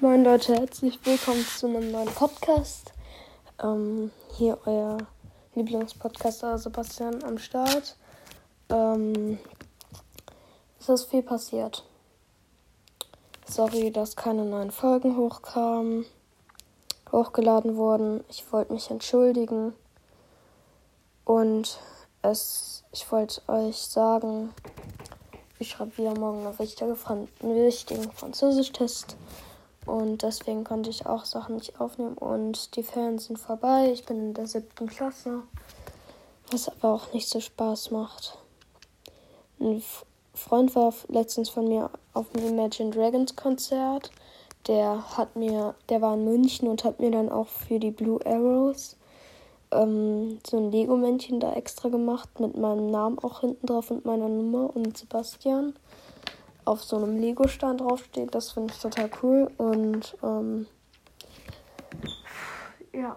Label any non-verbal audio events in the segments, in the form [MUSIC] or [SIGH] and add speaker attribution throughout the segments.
Speaker 1: Moin Leute, herzlich willkommen zu einem neuen Podcast. Ähm, hier euer Lieblingspodcaster Sebastian am Start. Ähm, es ist viel passiert. Sorry, dass keine neuen Folgen hochkamen, hochgeladen wurden. Ich wollte mich entschuldigen. Und es, ich wollte euch sagen, ich schreibe wieder morgen einen wichtigen, einen wichtigen Französisch-Test. Und deswegen konnte ich auch Sachen nicht aufnehmen. Und die Ferien sind vorbei. Ich bin in der siebten Klasse. Was aber auch nicht so Spaß macht. Ein Freund war letztens von mir auf dem Imagine Dragons Konzert. Der hat mir, der war in München und hat mir dann auch für die Blue Arrows ähm, so ein Lego-Männchen da extra gemacht mit meinem Namen auch hinten drauf und meiner Nummer und Sebastian auf so einem Lego-Stand draufsteht. Das finde ich total cool und ähm, ja.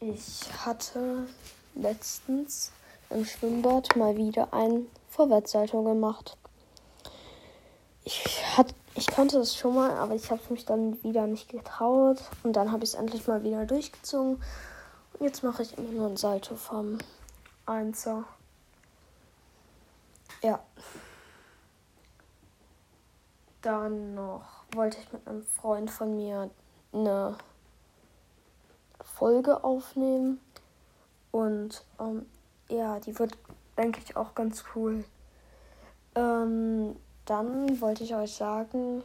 Speaker 1: Ich hatte letztens im Schwimmbad mal wieder ein Vorwärtssalto gemacht. Ich, hat, ich konnte das schon mal, aber ich habe mich dann wieder nicht getraut. Und dann habe ich es endlich mal wieder durchgezogen. Und jetzt mache ich immer nur ein Salto vom Einser. Ja. Dann noch wollte ich mit einem Freund von mir eine Folge aufnehmen. Und ähm, ja, die wird, denke ich, auch ganz cool. Ähm, dann wollte ich euch sagen,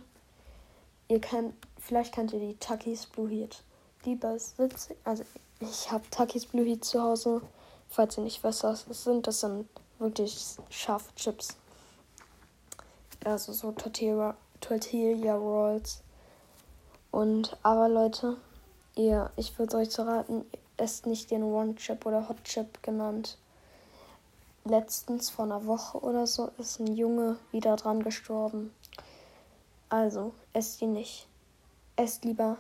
Speaker 1: ihr kennt, vielleicht kennt ihr die Takis Blue Heat. Die besitze, also ich habe Takis Blue Heat zu Hause. Falls ihr nicht wisst, was das sind, das sind wirklich scharfe Chips. Also so Tortilla, Tortilla Rolls. Und aber Leute, ihr, ich würde euch zu raten, esst nicht den One Chip oder Hot Chip genannt letztens vor einer Woche oder so ist ein Junge wieder dran gestorben. Also, esst die nicht. Esst lieber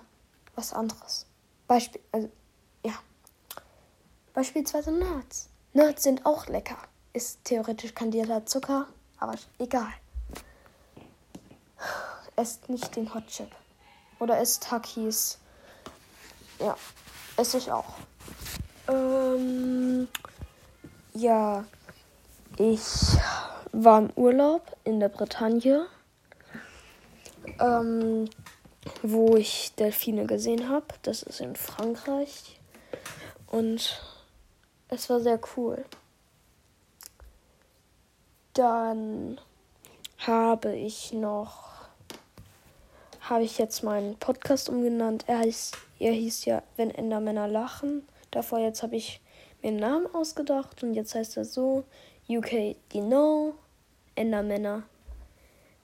Speaker 1: was anderes. Beispiel, also, ja. Beispielsweise Nerds. Nerds sind auch lecker. Ist theoretisch kandierter Zucker, aber egal. Esst nicht den Hot Chip. Oder esst Takis. Ja, esse ich auch. Ähm, ja. Ich war im Urlaub in der Bretagne, ähm, wo ich Delfine gesehen habe. Das ist in Frankreich. Und es war sehr cool. Dann habe ich noch, habe ich jetzt meinen Podcast umgenannt. Er, heißt, er hieß ja Wenn Endermänner lachen. Davor jetzt habe ich mir einen Namen ausgedacht und jetzt heißt er so UK Dino, Endermänner.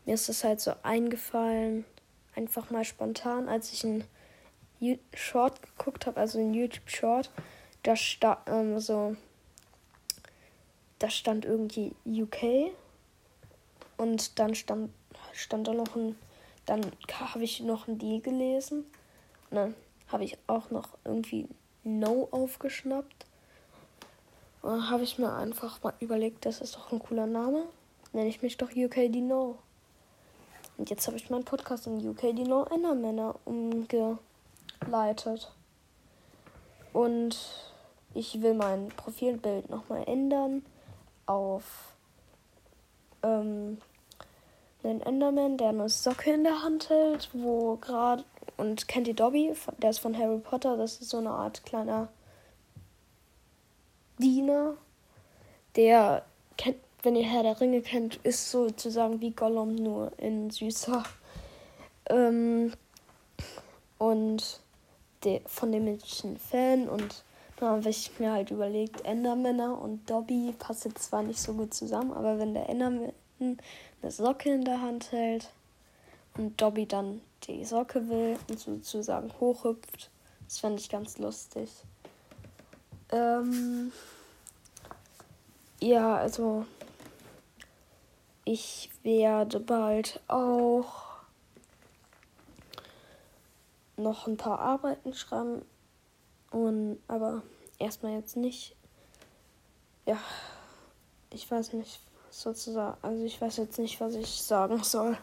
Speaker 1: Mir ist das halt so eingefallen, einfach mal spontan, als ich einen Short geguckt habe, also einen YouTube Short, da stand ähm, so, da stand irgendwie UK und dann stand stand da noch ein, dann habe ich noch ein D gelesen und dann habe ich auch noch irgendwie No aufgeschnappt habe ich mir einfach mal überlegt, das ist doch ein cooler Name. Nenne ich mich doch UK Dino. Und jetzt habe ich meinen Podcast in UK Dino Endermänner umgeleitet. Und ich will mein Profilbild nochmal ändern auf ähm, einen Enderman, der eine Socke in der Hand hält, wo gerade und kennt die Dobby, der ist von Harry Potter, das ist so eine Art kleiner Diener, der kennt, wenn ihr Herr der Ringe kennt, ist sozusagen wie Gollum nur in süßer. Ähm, und de, von dem bin ich ein Fan und da habe ich mir halt überlegt, Endermänner und Dobby passen zwar nicht so gut zusammen, aber wenn der Enderman eine Socke in der Hand hält und Dobby dann die Socke will und sozusagen hochhüpft, das fände ich ganz lustig. Ähm, ja, also ich werde bald auch noch ein paar Arbeiten schreiben und aber erstmal jetzt nicht. Ja, ich weiß nicht sozusagen, also ich weiß jetzt nicht, was ich sagen soll.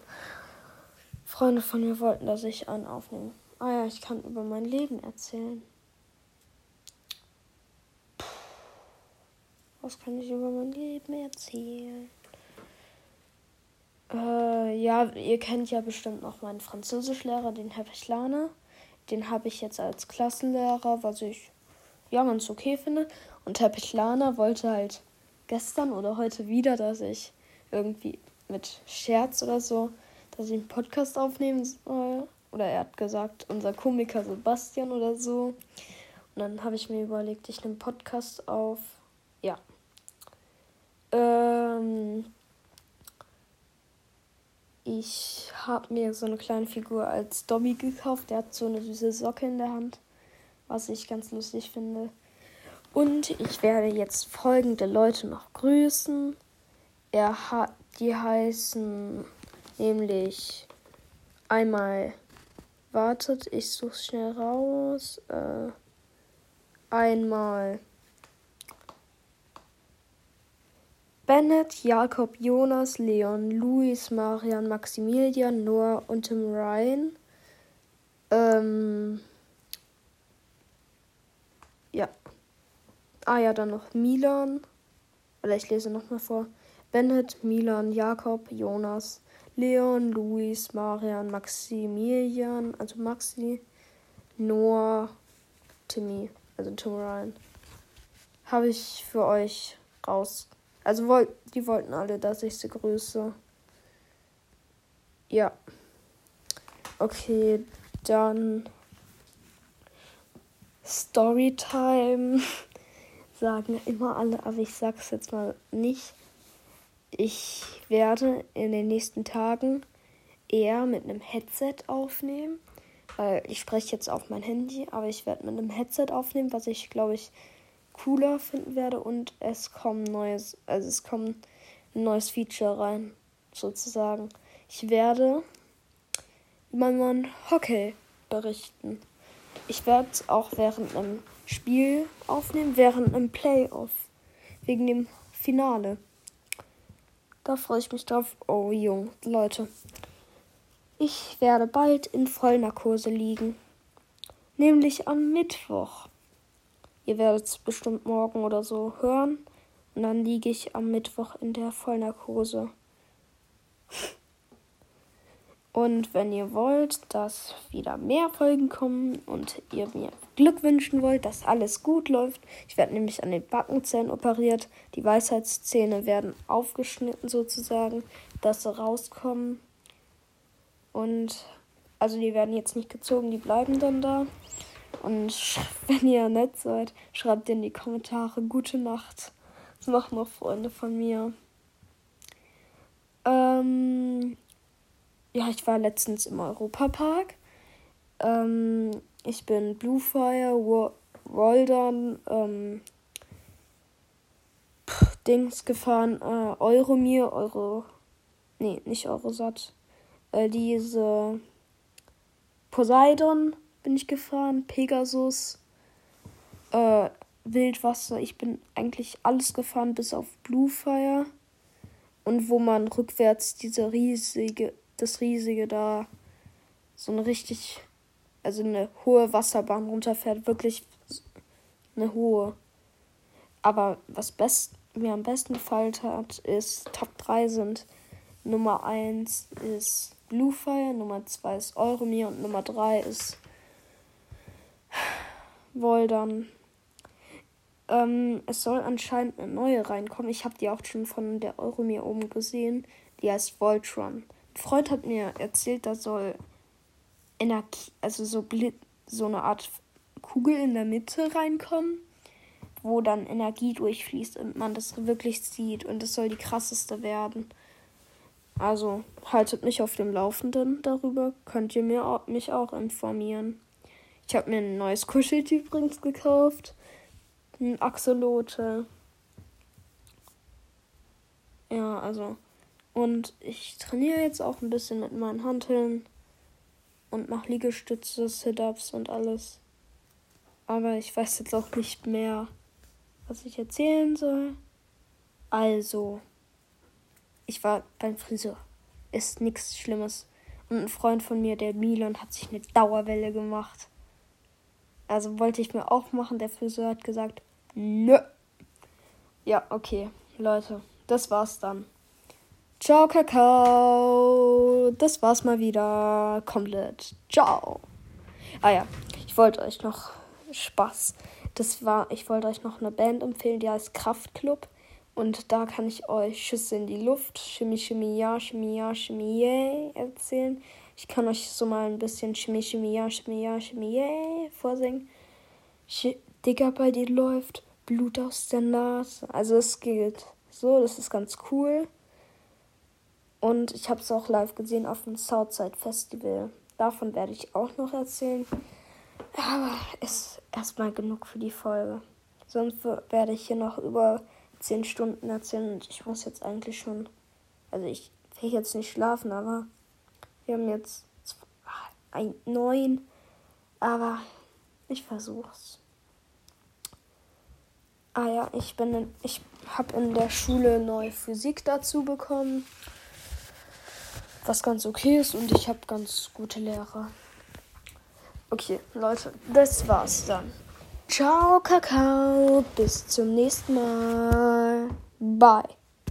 Speaker 1: Freunde von mir wollten, dass ich einen aufnehme. Ah ja, ich kann über mein Leben erzählen. Was kann ich über mein Leben erzählen? Äh, ja, ihr kennt ja bestimmt noch meinen Französischlehrer, den Herr Pechlane. Den habe ich jetzt als Klassenlehrer, was ich ja ganz okay finde. Und Herr Pechlana wollte halt gestern oder heute wieder, dass ich irgendwie mit Scherz oder so, dass ich einen Podcast aufnehmen soll. Oder er hat gesagt, unser Komiker Sebastian oder so. Und dann habe ich mir überlegt, ich nehme Podcast auf. Ja. Ähm, ich habe mir so eine kleine Figur als Dobby gekauft. Der hat so eine süße Socke in der Hand, was ich ganz lustig finde. Und ich werde jetzt folgende Leute noch grüßen. Er hat, die heißen nämlich einmal, wartet, ich suche schnell raus. Äh, einmal Bennett, Jakob, Jonas, Leon, Luis, Marian, Maximilian, Noah und Tim Ryan. Ähm, ja. Ah ja, dann noch Milan. Oder ich lese nochmal vor. Bennett, Milan, Jakob, Jonas, Leon, Luis, Marian, Maximilian, also Maxi, Noah, Timmy, also Tim Ryan. Habe ich für euch raus also wollt, die wollten alle, dass ich sie grüße. Ja. Okay, dann Storytime. [LAUGHS] Sagen immer alle, aber ich sag's jetzt mal nicht. Ich werde in den nächsten Tagen eher mit einem Headset aufnehmen, weil ich spreche jetzt auf mein Handy, aber ich werde mit einem Headset aufnehmen, was ich glaube ich cooler finden werde und es kommt neues, also es kommt ein neues Feature rein, sozusagen. Ich werde über mein Hockey berichten. Ich werde es auch während einem Spiel aufnehmen, während einem Playoff. Wegen dem Finale. Da freue ich mich drauf. Oh, Jung, Leute. Ich werde bald in Vollnarkose liegen. Nämlich am Mittwoch. Ihr werdet es bestimmt morgen oder so hören. Und dann liege ich am Mittwoch in der Vollnarkose. Und wenn ihr wollt, dass wieder mehr Folgen kommen und ihr mir Glück wünschen wollt, dass alles gut läuft, ich werde nämlich an den Backenzähnen operiert. Die Weisheitszähne werden aufgeschnitten sozusagen, dass sie rauskommen. Und also die werden jetzt nicht gezogen, die bleiben dann da. Und [LAUGHS] wenn ihr nett seid, schreibt in die Kommentare gute Nacht. Das machen noch Freunde von mir. Ähm, ja, ich war letztens im Europapark. Ähm, ich bin Bluefire, Roldern, ähm, Dings gefahren, äh, Euromir, Euro, nee, nicht Eurosat, äh, diese Poseidon bin ich gefahren, Pegasus, äh, Wildwasser. Ich bin eigentlich alles gefahren, bis auf Bluefire. Und wo man rückwärts diese riesige, das riesige da, so eine richtig, also eine hohe Wasserbahn runterfährt. Wirklich eine hohe. Aber was best, mir am besten gefallen hat, ist, Top 3 sind Nummer 1 ist Bluefire, Nummer 2 ist Euromir und Nummer 3 ist Woldern. Ähm, es soll anscheinend eine neue reinkommen. Ich habe die auch schon von der Euromir oben gesehen. Die heißt Voltron. Freund hat mir erzählt, da soll Energie, also so, so eine Art Kugel in der Mitte reinkommen, wo dann Energie durchfließt und man das wirklich sieht. Und es soll die krasseste werden. Also haltet mich auf dem Laufenden darüber. Könnt ihr mir, mich auch informieren. Ich habe mir ein neues Kuscheltier übrigens gekauft. Ein Axolote. Ja, also. Und ich trainiere jetzt auch ein bisschen mit meinen Hanteln. Und mache Liegestütze, Sit-Ups und alles. Aber ich weiß jetzt auch nicht mehr, was ich erzählen soll. Also. Ich war beim Friseur. Ist nichts Schlimmes. Und ein Freund von mir, der Milan, hat sich eine Dauerwelle gemacht. Also wollte ich mir auch machen. Der Friseur hat gesagt, nö. Ja, okay, Leute, das war's dann. Ciao, Kakao. Das war's mal wieder komplett. Ciao. Ah ja, ich wollte euch noch Spaß. Das war, ich wollte euch noch eine Band empfehlen, die heißt Kraftklub. Und da kann ich euch Schüsse in die Luft, Chemie, Chemie, ja, Chemie, ja, Chemie, yeah, erzählen. Ich kann euch so mal ein bisschen Chemie, Chemie, ja, Chemie, ja, Chemie, yeah, vorsingen. Ch Digga, bei dir läuft Blut aus der Nase. Also es geht so, das ist ganz cool. Und ich habe es auch live gesehen auf dem Southside Festival. Davon werde ich auch noch erzählen. Aber ist erstmal genug für die Folge. Sonst werde ich hier noch über 10 Stunden erzählen und ich muss jetzt eigentlich schon. Also ich will jetzt nicht schlafen, aber wir haben jetzt ein neun. Aber ich versuch's. Ah ja, ich bin in, ich habe in der Schule neue Physik dazu bekommen. Was ganz okay ist und ich habe ganz gute Lehrer. Okay, Leute, das war's dann. Ciao, Kakao. Bis zum nächsten Mal. Bye.